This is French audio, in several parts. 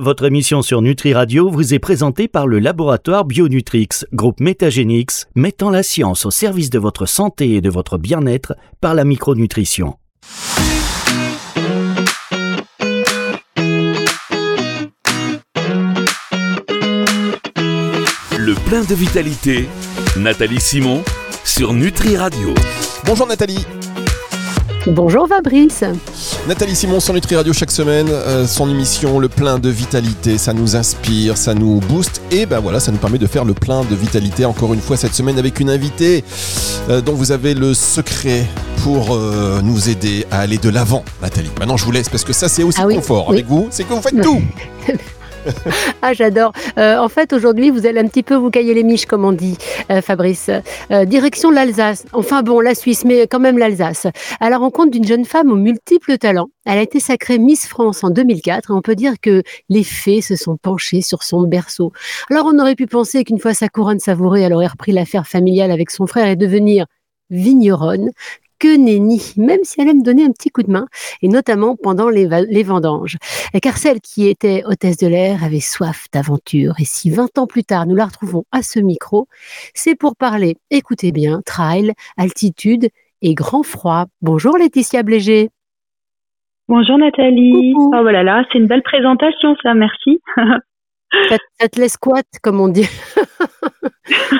Votre émission sur Nutri Radio vous est présentée par le laboratoire Bionutrix, groupe Métagénix, mettant la science au service de votre santé et de votre bien-être par la micronutrition. Le plein de vitalité, Nathalie Simon sur Nutri Radio. Bonjour Nathalie. Bonjour Fabrice. Nathalie Simon sur Nutri Radio chaque semaine, euh, son émission Le plein de vitalité, ça nous inspire, ça nous booste et ben voilà, ça nous permet de faire le plein de vitalité encore une fois cette semaine avec une invitée euh, dont vous avez le secret pour euh, nous aider à aller de l'avant, Nathalie. Maintenant je vous laisse parce que ça c'est aussi Ah oui, confort oui. avec vous, c'est que vous faites tout. Ah, j'adore. Euh, en fait, aujourd'hui, vous allez un petit peu vous cailler les miches, comme on dit, euh, Fabrice. Euh, direction l'Alsace. Enfin bon, la Suisse, mais quand même l'Alsace. À la rencontre d'une jeune femme aux multiples talents. Elle a été sacrée Miss France en 2004 et on peut dire que les fées se sont penchées sur son berceau. Alors, on aurait pu penser qu'une fois sa couronne savourée, elle aurait repris l'affaire familiale avec son frère et devenir vigneronne. Que nenni, même si elle aime donner un petit coup de main, et notamment pendant les, vendanges. Car celle qui était hôtesse de l'air avait soif d'aventure. Et si 20 ans plus tard, nous la retrouvons à ce micro, c'est pour parler, écoutez bien, trail, altitude et grand froid. Bonjour Laetitia Blégé. Bonjour Nathalie. Coucou. Oh voilà là, c'est une belle présentation ça, merci. Ça, ça te laisse squat, comme on dit?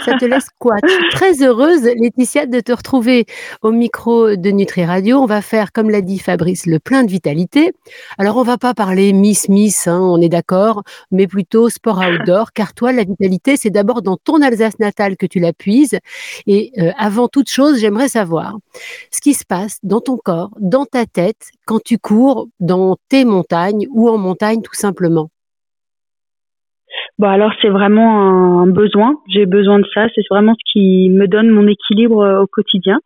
Ça te laisse squat. Je suis très heureuse, Laetitia, de te retrouver au micro de Nutri Radio. On va faire, comme l'a dit Fabrice, le plein de vitalité. Alors, on va pas parler Miss Miss, hein, on est d'accord, mais plutôt sport outdoor, car toi, la vitalité, c'est d'abord dans ton Alsace natale que tu la puises. Et euh, avant toute chose, j'aimerais savoir ce qui se passe dans ton corps, dans ta tête, quand tu cours dans tes montagnes ou en montagne, tout simplement. Bon alors c'est vraiment un besoin, j'ai besoin de ça, c'est vraiment ce qui me donne mon équilibre euh, au quotidien.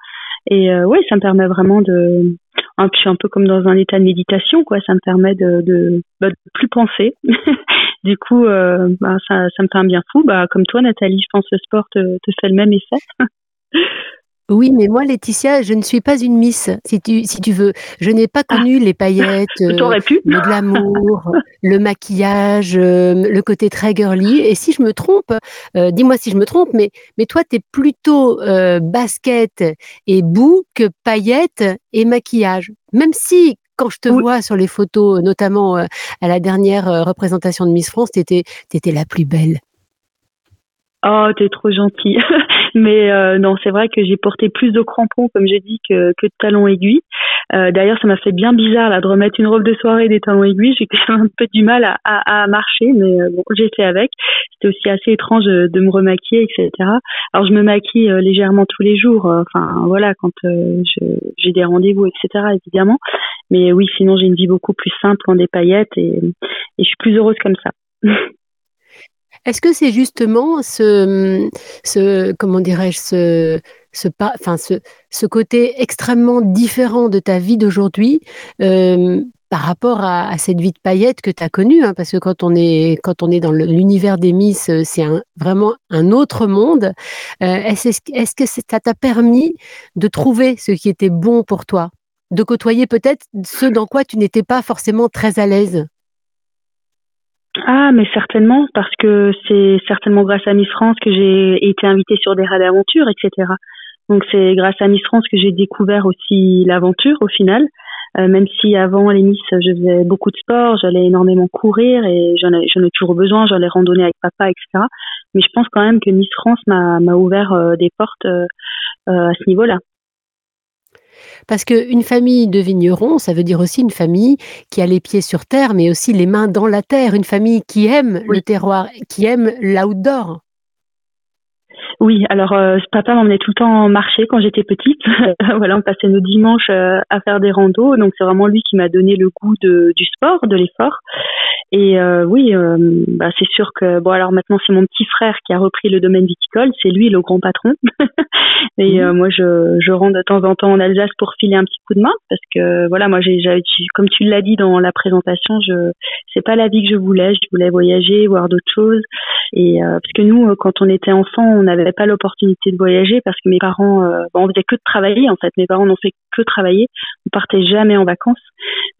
Et euh, ouais, ça me permet vraiment de un, je suis un peu comme dans un état de méditation quoi, ça me permet de de, bah, de plus penser. du coup euh, bah, ça ça me fait bien fou, bah comme toi Nathalie, je pense que le sport te, te fait le même effet. Oui, mais moi, Laetitia, je ne suis pas une miss, si tu, si tu veux. Je n'ai pas connu les paillettes, euh, pu. le glamour, le maquillage, euh, le côté très girly. Et si je me trompe, euh, dis-moi si je me trompe, mais, mais toi, tu es plutôt euh, basket et boue que paillettes et maquillage. Même si, quand je te Oui. vois sur les photos, notamment euh, à la dernière euh, représentation de Miss France, tu étais, la plus belle. Oh, t'es trop gentil. Mais euh, non, c'est vrai que j'ai porté plus de crampons, comme j'ai dit, que, que de talons aiguilles. Euh, D'ailleurs, ça m'a fait bien bizarre là de remettre une robe de soirée des talons aiguilles. J'ai quand même un peu du mal à, à, à marcher, mais euh, bon, j'ai fait avec. C'était aussi assez étrange euh, de me remaquiller, etc. Alors, je me maquille euh, légèrement tous les jours. euh, Enfin, voilà, quand j'ai des rendez-vous, etc. Évidemment. Mais oui, sinon, j'ai une vie beaucoup plus simple en des paillettes et, et je suis plus heureuse comme ça. Est-ce que c'est justement ce, comment dirais-je, ce, enfin, ce, ce côté extrêmement différent de ta vie d'aujourd'hui euh, par rapport à, cette vie de paillettes que tu as connue hein, Parce que quand on est, quand on est dans l'univers des Miss, euh, c'est vraiment un autre monde. Euh, Est-ce est-ce que ça t'a permis de trouver ce qui était bon pour toi? De côtoyer peut-être ce dans quoi tu n'étais pas forcément très à l'aise? Ah, mais certainement, parce que c'est certainement grâce à Miss France que j'ai été invitée sur des raids d'aventure, etc. Donc c'est grâce à Miss France que j'ai découvert aussi l'aventure au final. Euh, même si avant les Miss, je faisais beaucoup de sport, j'allais énormément courir et j'en ai, j'en ai toujours besoin, j'allais randonner avec papa, etc. Mais je pense quand même que Miss France m'a m'a ouvert euh, des portes euh, à ce niveau-là. Parce qu'une famille de vignerons, ça veut dire aussi une famille qui a les pieds sur terre, mais aussi les mains dans la terre, une famille qui aime Oui. le terroir, qui aime l'outdoor. Oui, alors euh, papa m'emmenait tout le temps marcher quand j'étais petite. voilà, on passait nos dimanches euh, à faire des randos, donc c'est vraiment lui qui m'a donné le goût de, du sport, de l'effort. Et euh, oui, euh, bah, c'est sûr que bon alors maintenant c'est mon petit frère qui a repris le domaine viticole, c'est lui le grand patron. Et euh, moi je, je rentre de temps en temps en Alsace pour filer un petit coup de main parce que voilà moi j'ai comme tu l'as dit dans la présentation, je c'est pas la vie que je voulais, je voulais voyager, voir d'autres choses. Et parce que nous, quand on était enfant, on n'avait pas l'opportunité de voyager parce que mes parents, euh, bon, on faisait que de travailler en fait. Mes parents n'ont fait que travailler. On partait jamais en vacances.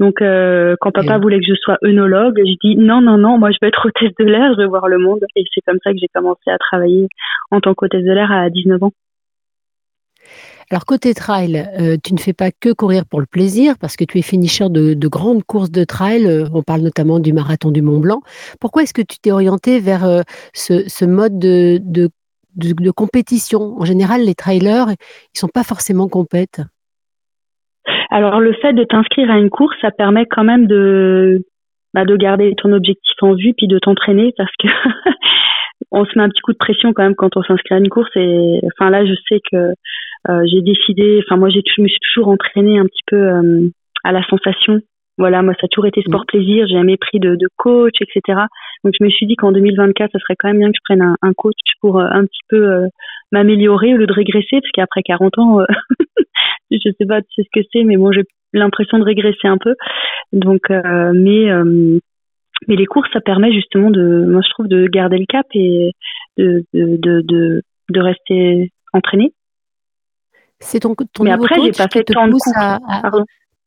Donc, euh, quand papa voulait que je sois œnologue, je dis non, non, non, moi je veux être hôtesse de l'air, je veux voir le monde. Et c'est comme ça que j'ai commencé à travailler en tant qu'hôtesse de l'air à 19 ans. Alors côté trail, euh, tu ne fais pas que courir pour le plaisir parce que tu es finisher de, grandes courses de trail. Euh, on parle notamment du marathon du Mont Blanc. Pourquoi est-ce que tu t'es orienté vers euh, ce, mode de, de, compétition. En général, les trailers, ils sont pas forcément compètes. Alors le fait de t'inscrire à une course, ça permet quand même de bah, de garder ton objectif en vue puis de t'entraîner parce que on se met un petit coup de pression quand même quand on s'inscrit à une course. Et enfin là je sais que euh, j'ai décidé enfin moi je me suis toujours entraînée un petit peu euh, à la sensation voilà moi ça a toujours été sport mmh. plaisir j'ai jamais pris de, de, coach etc donc je me suis dit qu'en 2024 ça serait quand même bien que je prenne un, un coach pour euh, un petit peu m'améliorer au lieu de régresser parce qu'après 40 ans je sais pas tu sais ce que c'est mais bon j'ai l'impression de régresser un peu donc mais mais les courses, ça permet justement de, moi je trouve, de garder le cap et de, de, de, de, rester entraîné. C'est ton, ton Mais après, j'ai pas fait tant de courses. À,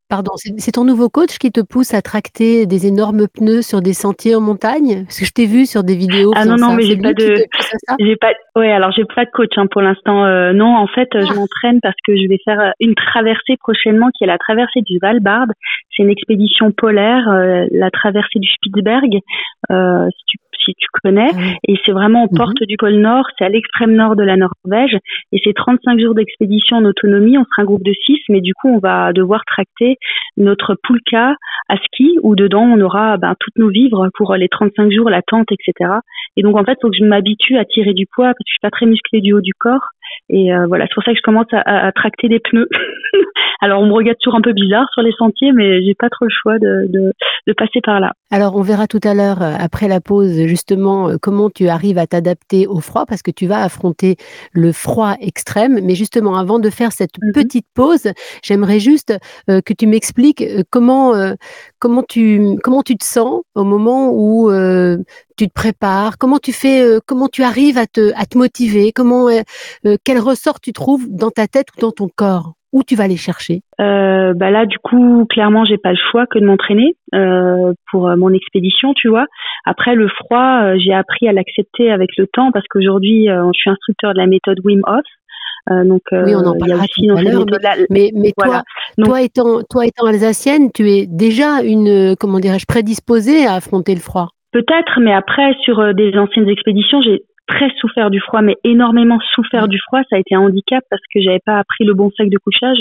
Pardon, c'est ton nouveau coach qui te pousse à tracter des énormes pneus sur des sentiers en montagne? Parce que je t'ai vu sur des vidéos. Ah non, non, mais j'ai pas de. J'ai pas. Ouais, alors j'ai pas de coach hein, pour l'instant. Euh, non, en fait, je ah. m'entraîne parce que je vais faire euh, une traversée prochainement qui est la traversée du Valbard. C'est une expédition polaire, euh, la traversée du Spitzberg. si tu si tu connais. Et c'est vraiment aux mhm. portes du pôle Nord, c'est à l'extrême nord de la Norvège. Et c'est 35 jours d'expédition en autonomie. On sera un groupe de 6, mais du coup, on va devoir tracter notre poulka à ski, où dedans, on aura ben, toutes nos vivres pour les 35 jours, la tente, etc. Et donc, en fait, il faut que je m'habitue à tirer du poids, parce que je suis pas très musclée du haut du corps. Et euh, voilà, c'est pour ça que je commence à, tracter des pneus. Alors, on me regarde toujours un peu bizarre sur les sentiers, mais j'ai pas trop le choix de, de, passer par là. Alors, on verra tout à l'heure, euh, après la pause, justement, euh, comment tu arrives à t'adapter au froid, parce que tu vas affronter le froid extrême. Mais justement, avant de faire cette mhm. petite pause, j'aimerais juste que tu m'expliques comment, comment, tu, comment tu te sens au moment où tu te prépares, comment tu fais, comment tu arrives à te, à te motiver, comment, quel ressort tu trouves dans ta tête ou dans ton corps? Où tu vas les chercher? Euh, bah là du coup clairement j'ai pas le choix que de m'entraîner euh, pour euh, mon expédition tu vois. Après le froid euh, j'ai appris à l'accepter avec le temps parce qu'aujourd'hui je suis instructeur de la méthode Wim Hof donc oui, on en parlera tout à l'heure, mais, mais, toi, toi étant toi étant alsacienne, tu es déjà une comment dirais-je prédisposée à affronter le froid? Peut-être, mais après sur des anciennes expéditions, j'ai très souffert du froid, mais énormément souffert du froid. Ça a été un handicap parce que j'avais pas appris le bon sac de couchage.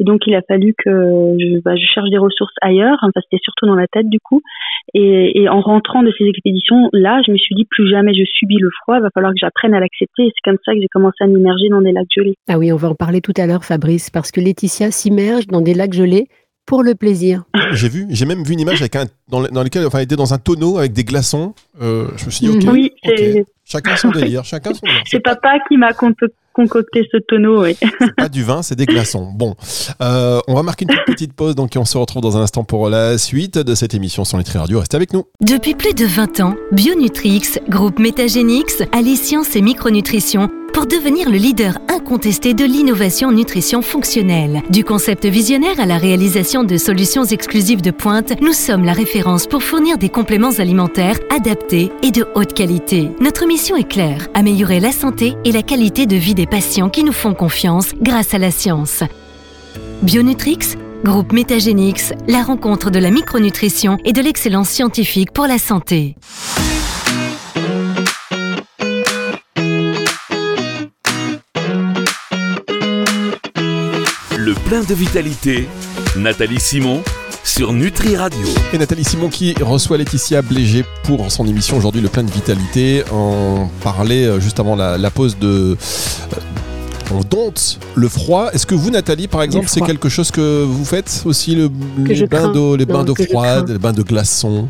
Et donc, il a fallu que je, bah, je cherche des ressources ailleurs. Enfin, c'était surtout dans la tête, du coup. Et, et, en rentrant de ces expéditions, là, je me suis dit, plus jamais je subis le froid. Il va falloir que j'apprenne à l'accepter. Et c'est comme ça que j'ai commencé à m'immerger dans des lacs gelés. Ah oui, on va en parler tout à l'heure, Fabrice, parce que Laetitia s'immerge dans des lacs gelés pour le plaisir. J'ai vu, j'ai même vu une image avec un, dans, dans lequel, enfin, était dans un tonneau avec des glaçons. Euh, je me suis dit, ok, oui, chacun son délire, chacun son délire. C'est papa qui m'a concocté ce tonneau, oui. C'est pas du vin, c'est des glaçons. Bon, euh, on va marquer une toute petite pause, donc on se retrouve dans un instant pour la suite de cette émission sur Nutri Radio. Restez avec nous. Depuis plus de 20 ans, Bionutrix, groupe Métagénix, allie science et micronutrition pour devenir le leader incontesté de l'innovation nutrition fonctionnelle. Du concept visionnaire à la réalisation de solutions exclusives de pointe, nous sommes la référence pour fournir des compléments alimentaires adaptés et de haute qualité. Notre mission est claire, améliorer la santé et la qualité de vie des patients qui nous font confiance grâce à la science. Bionutrix Groupe Métagénix, la rencontre de la micronutrition et de l'excellence scientifique pour la santé. plein de vitalité, Nathalie Simon sur Nutri Radio. Et Nathalie Simon qui reçoit Laetitia Blégé pour son émission aujourd'hui Le plein de vitalité. On parlait euh, juste avant la, pause de... Euh, on dompte le froid. Est-ce que vous, Nathalie, par exemple, c'est quelque chose que vous faites aussi, le, les bains d'eau, les bains d'eau froide, les bains de glaçons?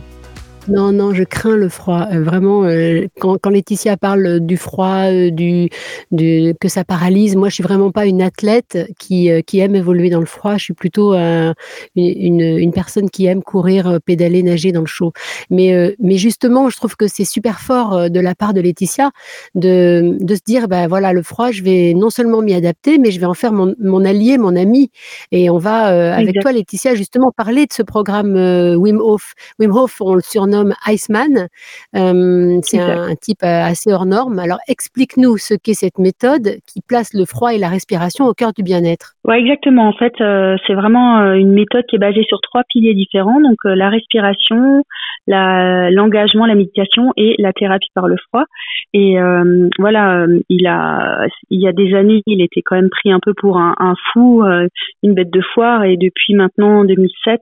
Non, non, je crains le froid. Euh, vraiment, euh, quand, quand, Laetitia parle du froid, euh, du, du, que ça paralyse, moi, je suis vraiment pas une athlète qui, qui aime évoluer dans le froid. Je suis plutôt une, une, personne qui aime courir, pédaler, nager dans le chaud. Mais, mais justement, je trouve que c'est super fort de la part de Laetitia de, de se dire, ben voilà, le froid, je vais non seulement m'y adapter, mais je vais en faire mon, mon allié, mon ami. Et on va, avec toi, Laetitia, justement parler de ce programme Wim Hof. Wim Hof, on le surnomme Iceman. Euh, c'est un, type euh, assez hors norme. Alors explique-nous ce qu'est cette méthode qui place le froid et la respiration au cœur du bien-être. Ouais, exactement. En fait, euh, c'est vraiment une méthode qui est basée sur trois piliers différents. Donc la respiration, l'engagement, la, méditation et la thérapie par le froid. Et voilà, il a, il y a des années, il était quand même pris un peu pour un, fou, une bête de foire. Et depuis maintenant 2007,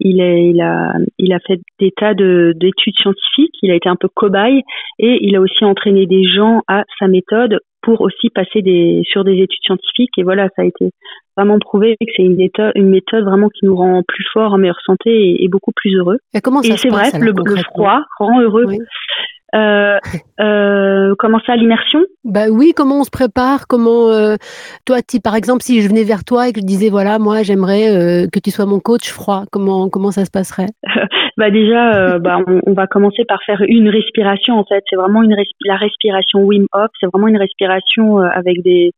il, a, il a fait des tas d'études scientifiques, il a été un peu cobaye et il a aussi entraîné des gens à sa méthode pour aussi passer des, sur des études scientifiques. Et voilà, ça a été vraiment prouvé que c'est une méthode, une méthode vraiment qui nous rend plus fort, en meilleure santé et, beaucoup plus heureux. Et comment ça et c'est vrai, le, le, froid rend heureux. Euh, euh, comment ça, l'immersion? Bah oui, comment on se prépare Comment euh, toi, par exemple, si je venais vers toi et que je disais voilà, moi, j'aimerais euh, que tu sois mon coach froid, comment comment ça se passerait? Bah déjà, bah, on, va commencer par faire une respiration. En fait, c'est vraiment une la respiration Wim Hof. C'est vraiment une respiration avec des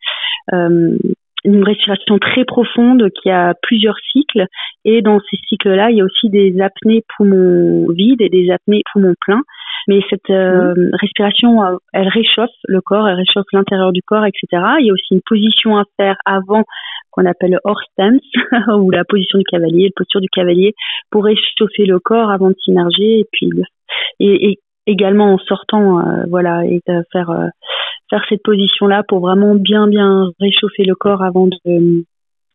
une respiration très profonde qui a plusieurs cycles et dans ces cycles-là, il y a aussi des apnées poumons vides et des apnées poumons pleins. Mais cette euh, respiration, euh, elle réchauffe le corps, elle réchauffe l'intérieur du corps, etc. Il y a aussi une position à faire avant qu'on appelle horse stance ou la position du cavalier, la posture du cavalier pour réchauffer le corps avant de s'immerger et puis et, également en sortant, euh, voilà, et de faire faire cette position là pour vraiment bien bien réchauffer le corps avant de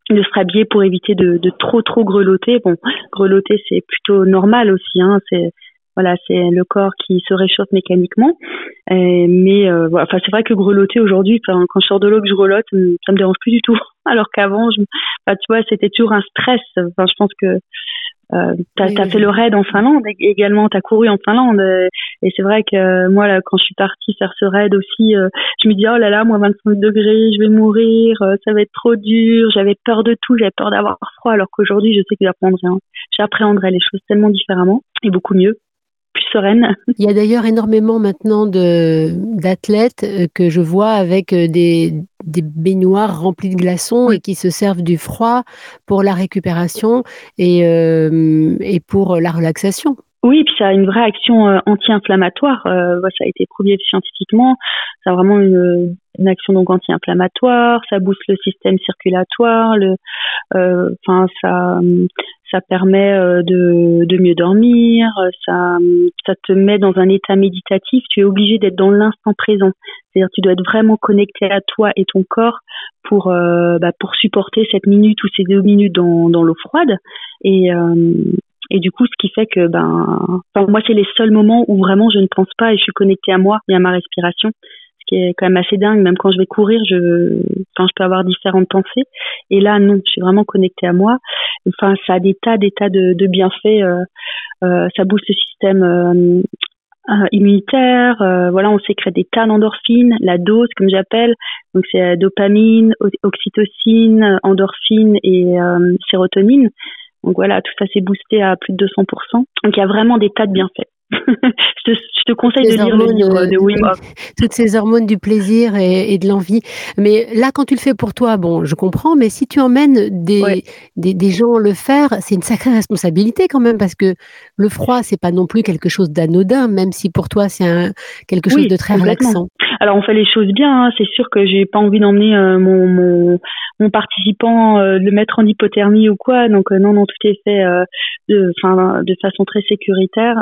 de se rhabiller pour éviter de, de trop trop grelotter. Bon, grelotter c'est plutôt normal aussi, hein, c'est voilà, c'est le corps qui se réchauffe mécaniquement. mais euh, voilà, enfin, c'est vrai que grelotter aujourd'hui, quand je sors de l'eau que je grelotte, ça me dérange plus du tout. Alors qu'avant, je, tu vois, c'était toujours un stress. Enfin, je pense que euh, tu as, fait le raid en Finlande également, tu as couru en Finlande. et c'est vrai que moi, là, quand je suis partie faire ce raid aussi, euh, je me dis, oh là là, moi 25 degrés, je vais mourir, euh, ça va être trop dur. J'avais peur de tout, j'avais peur d'avoir froid, alors qu'aujourd'hui, je sais que j'apprendrai, j'appréhendrai les choses tellement différemment et beaucoup mieux plus sereine. Il y a d'ailleurs énormément maintenant d'athlètes euh, que je vois avec euh, des, des baignoires remplies de glaçons et qui se servent du froid pour la récupération et, euh, et pour la relaxation. Oui, puis ça a une vraie action anti-inflammatoire. ça a été prouvé scientifiquement. Ça a vraiment une, une action donc anti-inflammatoire. Ça booste le système circulatoire. Le, enfin, ça, ça permet euh, de, mieux dormir, ça, ça te met dans un état méditatif, tu es obligé d'être dans l'instant présent. C'est-à-dire tu dois être vraiment connecté à toi et ton corps pour, euh, bah, supporter cette minute ou ces deux minutes dans, l'eau froide. Et, euh, du coup, ce qui fait que ben, moi, c'est les seuls moments où vraiment je ne pense pas et je suis connectée à moi et à ma respiration qui est quand même assez dingue. Même quand je vais courir, je, enfin, je peux avoir différentes pensées. Et là, non, je suis vraiment connectée à moi. Enfin, ça a des tas, des tas de, bienfaits. Euh, euh, ça booste le système euh, immunitaire. Voilà, on sécrète des tas d'endorphines, la dose, comme j'appelle. Donc, c'est dopamine, oxytocine, endorphine et sérotonine. Donc voilà, tout ça s'est boosté à plus de 200%. Donc il y a vraiment des tas de bienfaits. Je, te, conseille de lire le livre de Wim Hof. Toutes ces hormones du plaisir et, de l'envie. Mais là, quand tu le fais pour toi, bon, je comprends, mais si tu emmènes des, des, gens le faire, c'est une sacrée responsabilité quand même, parce que le froid, c'est pas non plus quelque chose d'anodin, même si pour toi, c'est quelque chose de très relaxant. Alors, on fait les choses bien. Hein. C'est sûr que j'ai pas envie d'emmener euh, mon, mon, mon, participant, euh, le mettre en hypothermie ou quoi. Donc, euh, non, non, tout est fait de, de façon très sécuritaire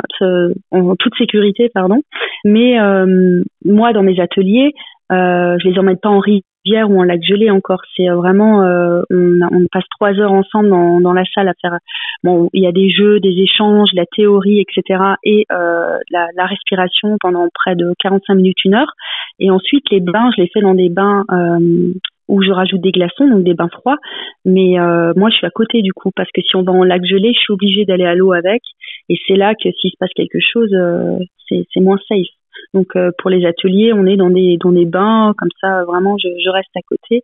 en toute sécurité, pardon. Mais euh, moi, dans mes ateliers, euh, je les emmène pas en rivière ou en lac gelé encore. C'est vraiment, euh, on, on, passe trois heures ensemble dans, dans, la salle à faire. Bon, il y a des jeux, des échanges, la théorie, etc. Et euh, la, respiration pendant près de 45 minutes, une heure. Et ensuite, les bains, je les fais dans des bains euh, où je rajoute des glaçons, donc des bains froids. Mais euh, moi, je suis à côté du coup, parce que si on va en lac gelé, je suis obligée d'aller à l'eau avec. Et c'est là que s'il se passe quelque chose, c'est moins safe. Donc pour les ateliers, on est dans des dans des bains comme ça. Vraiment, je, je reste à côté.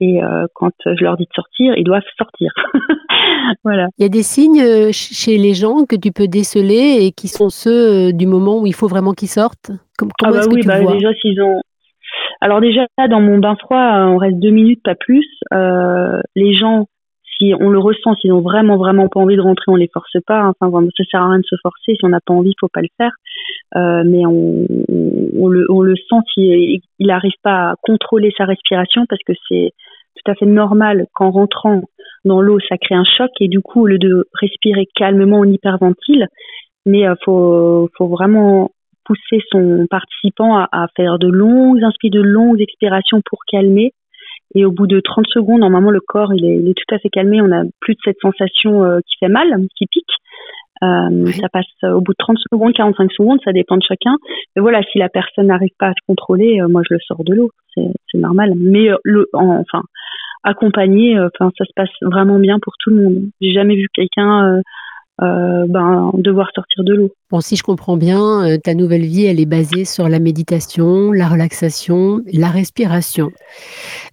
Et quand je leur dis de sortir, ils doivent sortir. voilà. Il y a des signes chez les gens que tu peux déceler et qui sont ceux du moment où il faut vraiment qu'ils sortent? Comment ah bah oui, que tu bah vois? déjà s'ils ont alors déjà, dans mon bain froid, on reste deux minutes, pas plus. Euh, les gens, si on le ressent, s'ils ont vraiment, vraiment pas envie de rentrer, on les force pas. Enfin, vraiment, ça sert à rien de se forcer. Si on n'a pas envie, faut pas le faire. Euh, mais on, le, on le sent s'il n'arrive pas à contrôler sa respiration parce que c'est tout à fait normal qu'en rentrant dans l'eau, ça crée un choc et du coup, au lieu de respirer calmement, on hyperventile. Mais euh, faut, faut vraiment pousser son participant à, faire de longues inspirations, de longues expirations pour calmer. Et au bout de 30 secondes, normalement, le corps, il est, tout à fait calmé. On n'a plus de cette sensation euh, qui fait mal, qui pique. Euh, ça passe au bout de 30 secondes, 45 secondes, ça dépend de chacun. Mais voilà, si la personne n'arrive pas à se contrôler, euh, moi, je le sors de l'eau. C'est normal. Mais le, enfin, accompagné, enfin, ça se passe vraiment bien pour tout le monde. J'ai jamais vu quelqu'un euh, ben, devoir sortir de l'eau. Bon, si je comprends bien, euh, ta nouvelle vie, elle est basée sur la méditation, la relaxation, la respiration.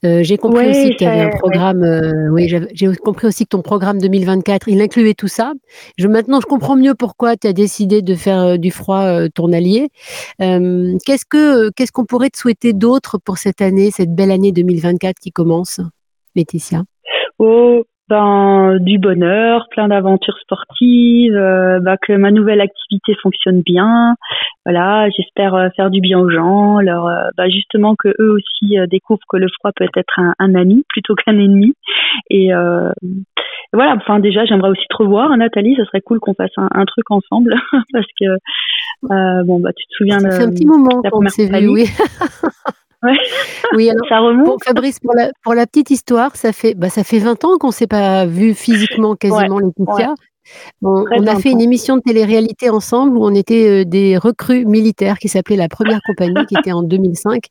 Euh, j'ai compris aussi que tu avais un programme. oui, j'ai compris aussi que ton programme 2024, il incluait tout ça. Je, maintenant, je comprends mieux pourquoi tu as décidé de faire du froid ton allié. qu'est-ce que qu'est-ce qu'on pourrait te souhaiter d'autre pour cette année, cette belle année 2024 qui commence, Laetitia? Oh, ben, du bonheur, plein d'aventures sportives, euh, bah, que ma nouvelle activité fonctionne bien. Voilà, j'espère euh, faire du bien aux gens, leur, euh, bah, justement que eux aussi découvrent que le froid peut être un, un ami plutôt qu'un ennemi. Et voilà, enfin déjà j'aimerais aussi te revoir, Nathalie, ça serait cool qu'on fasse un, un truc ensemble parce que bon bah tu te souviens fait un petit moment qu'on s'est vu, oui. Oui, alors, ça remonte. Fabrice, pour la, pour la, petite histoire, ça fait, bah, ça fait 20 ans qu'on ne s'est pas vu physiquement quasiment, ouais, Laetitia. on a fait une émission de télé-réalité ensemble où on était euh, des recrues militaires qui s'appelait La Première Compagnie, qui était en 2005.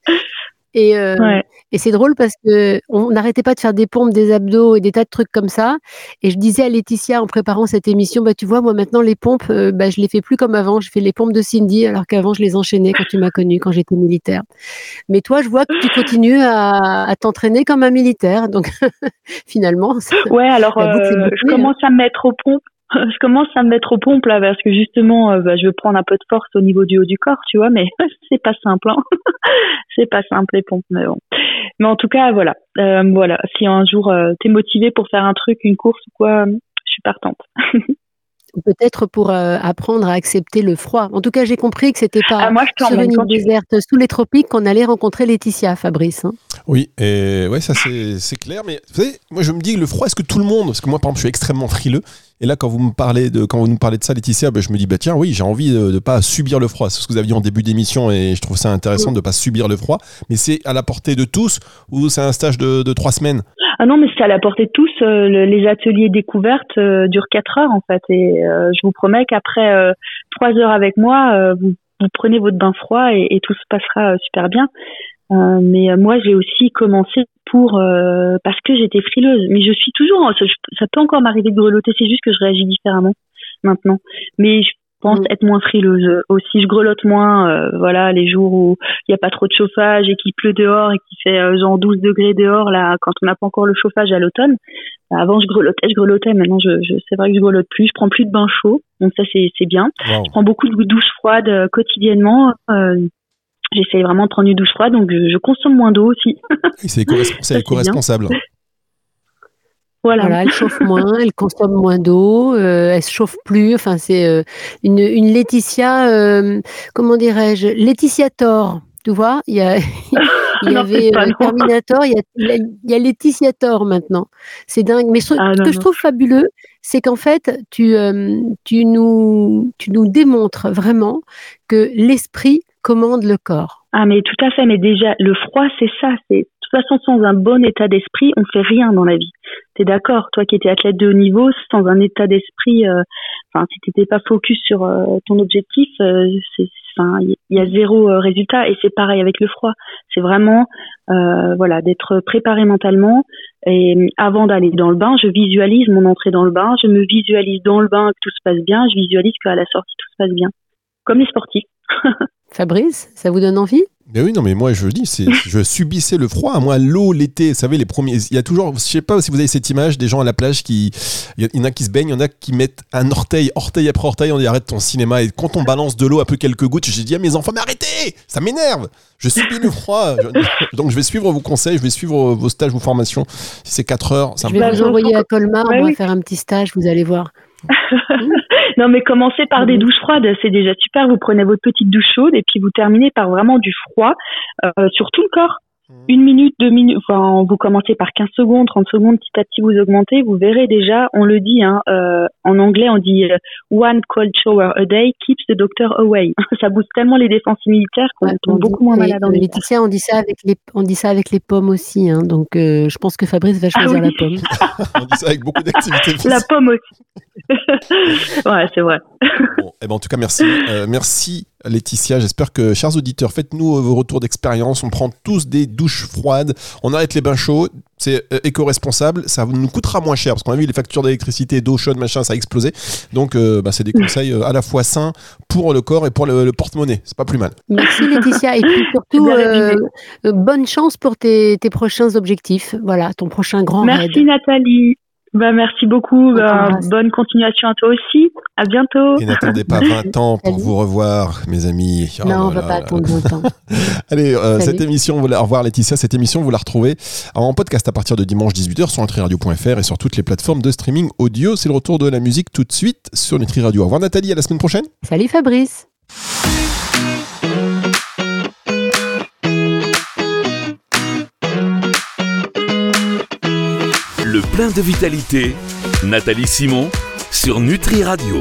Et, euh, et c'est drôle parce que on n'arrêtait pas de faire des pompes, des abdos et des tas de trucs comme ça. Et je disais à Laetitia en préparant cette émission, bah tu vois, moi maintenant les pompes, euh, bah, je les fais plus comme avant. Je fais les pompes de Cindy alors qu'avant je les enchaînais quand tu m'as connue, quand j'étais militaire. Mais toi, je vois que tu continues à, à t'entraîner comme un militaire. Donc finalement, ouais. Alors euh, je commence à me mettre aux pompes je commence à me mettre aux pompes là parce que justement euh, bah, je veux prendre un peu de force au niveau du haut du corps tu vois mais c'est pas simple hein. c'est pas simple les pompes mais bon. Mais en tout cas voilà. Euh, voilà. Si un jour euh, t'es motivé pour faire un truc une course ou quoi je suis partante peut-être pour apprendre à accepter le froid. En tout cas, j'ai compris que c'était pas ah, sur une île déserte sous les tropiques qu'on allait rencontrer Laetitia, Fabrice. Hein. Oui, et ouais, ça c'est clair. Mais vous savez, moi je me dis le froid, est-ce que tout le monde, parce que moi par exemple, je suis extrêmement frileux. Et là, quand vous me parlez de, quand vous nous parlez de ça, Laetitia, ben, je me dis, bah tiens, oui, j'ai envie de ne pas subir le froid. C'est ce que vous dit en début d'émission et je trouve ça intéressant de ne pas subir le froid. Mais c'est à la portée de tous ou c'est un stage de, de trois semaines? Ah non, mais c'est à la portée de tous. Euh, les ateliers découvertes euh, durent quatre heures en fait, et euh, je vous promets qu'après trois heures avec moi, vous, prenez votre bain froid et, tout se passera super bien. mais moi, j'ai aussi commencé pour parce que j'étais frileuse. Mais je suis toujours, ça, peut encore m'arriver de grelotter. C'est juste que je réagis différemment maintenant. Mais pense mm. être moins frileuse aussi. Je grelotte moins, euh, voilà, les jours où il n'y a pas trop de chauffage et qu'il pleut dehors et qu'il fait euh, genre 12 degrés dehors, là, quand on n'a pas encore le chauffage à l'automne. Avant, je grelottais, je grelottais. Maintenant, je, je c'est vrai que je grelotte plus. Je prends plus de bain chaud, donc ça, c'est, c'est bien. Je prends beaucoup de douches froides euh, quotidiennement. J'essaye vraiment de prendre une douche froide, donc je, consomme moins d'eau aussi. c'est éco-responsable. Voilà. elle chauffe moins, elle consomme moins d'eau, euh, elle se chauffe plus. Enfin, c'est euh, une, une, Laetitia, euh, comment dirais-je, Laetitia Thor. Tu vois, il y, a, il y avait Terminator, il y a, il y a Laetitia Thor maintenant. C'est dingue. Mais ce ah, que je trouve fabuleux, c'est qu'en fait, tu, tu, nous, tu nous démontres vraiment que l'esprit commande le corps. Ah mais tout à fait, mais déjà le froid c'est ça, c'est toute façon, sans un bon état d'esprit, on fait rien dans la vie. T'es d'accord Toi qui étais athlète de haut niveau, sans un état d'esprit, euh, enfin, si t'étais pas focus sur euh, ton objectif, euh, il y a zéro euh, résultat. Et c'est pareil avec le froid. C'est vraiment, voilà, d'être préparé mentalement. Et avant d'aller dans le bain, je visualise mon entrée dans le bain. Je me visualise dans le bain que tout se passe bien. Je visualise qu'à la sortie tout se passe bien, comme les sportifs. Fabrice, ça vous donne envie? Mais oui, non, mais moi je dis, c'est, je subissais le froid. Moi, l'eau l'été, vous savez, les premiers. Il y a toujours, je sais pas si vous avez cette image des gens à la plage qui. Il y en a qui se baignent, il y en a qui mettent un orteil, orteil après orteil, on dit arrête ton cinéma. Et quand on balance de l'eau, un peu quelques gouttes, j'ai dit à mes enfants, mais arrêtez Ça m'énerve Je subis le froid. donc je vais suivre vos conseils, je vais suivre vos stages, vos formations. Si c'est 4 heures, ça Je vais vous envoyer à Colmar, on va faire un petit stage, vous allez voir. non, mais commencez par des douches froides, c'est déjà super. Vous prenez votre petite douche chaude et puis vous terminez par vraiment du froid euh, sur tout le corps. Mmh. Une minute, deux minutes, enfin, vous commencez par 15 secondes, 30 secondes, petit à petit vous augmentez, vous verrez déjà, on le dit, hein, euh, en anglais on dit euh, one cold shower a day keeps the doctor away. ça booste tellement les défenses militaires qu'on tombe beaucoup moins malade en Laetitia, on dit ça avec les, on dit ça avec les pommes aussi, hein, donc euh, je pense que Fabrice va ah choisir la pomme. on dit ça avec beaucoup d'activités. la pomme aussi. ouais, c'est vrai. Bon, eh ben, en tout cas, merci. merci Laetitia. J'espère que, chers auditeurs, faites-nous vos retours d'expérience. On prend tous des douches froides, on arrête les bains chauds, c'est euh, éco-responsable, ça nous coûtera moins cher parce qu'on a vu les factures d'électricité, d'eau chaude, machin, ça a explosé. Donc, euh, bah, c'est des conseils euh, à la fois sains pour le corps et pour le, porte-monnaie. C'est pas plus mal. Merci Laetitia et puis surtout bonne chance pour tes, prochains objectifs. Voilà, ton prochain grand Merci Nathalie. Bah, merci beaucoup. Bah, bonne continuation à toi aussi. À bientôt. Et n'attendez pas 20 ans pour vous revoir, mes amis. Oh non, on ne va pas attendre 20 ans. Allez, euh, cette émission, vous la, au revoir Laetitia. Cette émission, vous la retrouvez en podcast à partir de dimanche 18h sur nutriradio.fr et sur toutes les plateformes de streaming audio. C'est le retour de la musique tout de suite sur Nutri Radio. Au revoir Nathalie, à la semaine prochaine. Salut Fabrice. Plein de vitalité, Nathalie Simon sur Nutri Radio.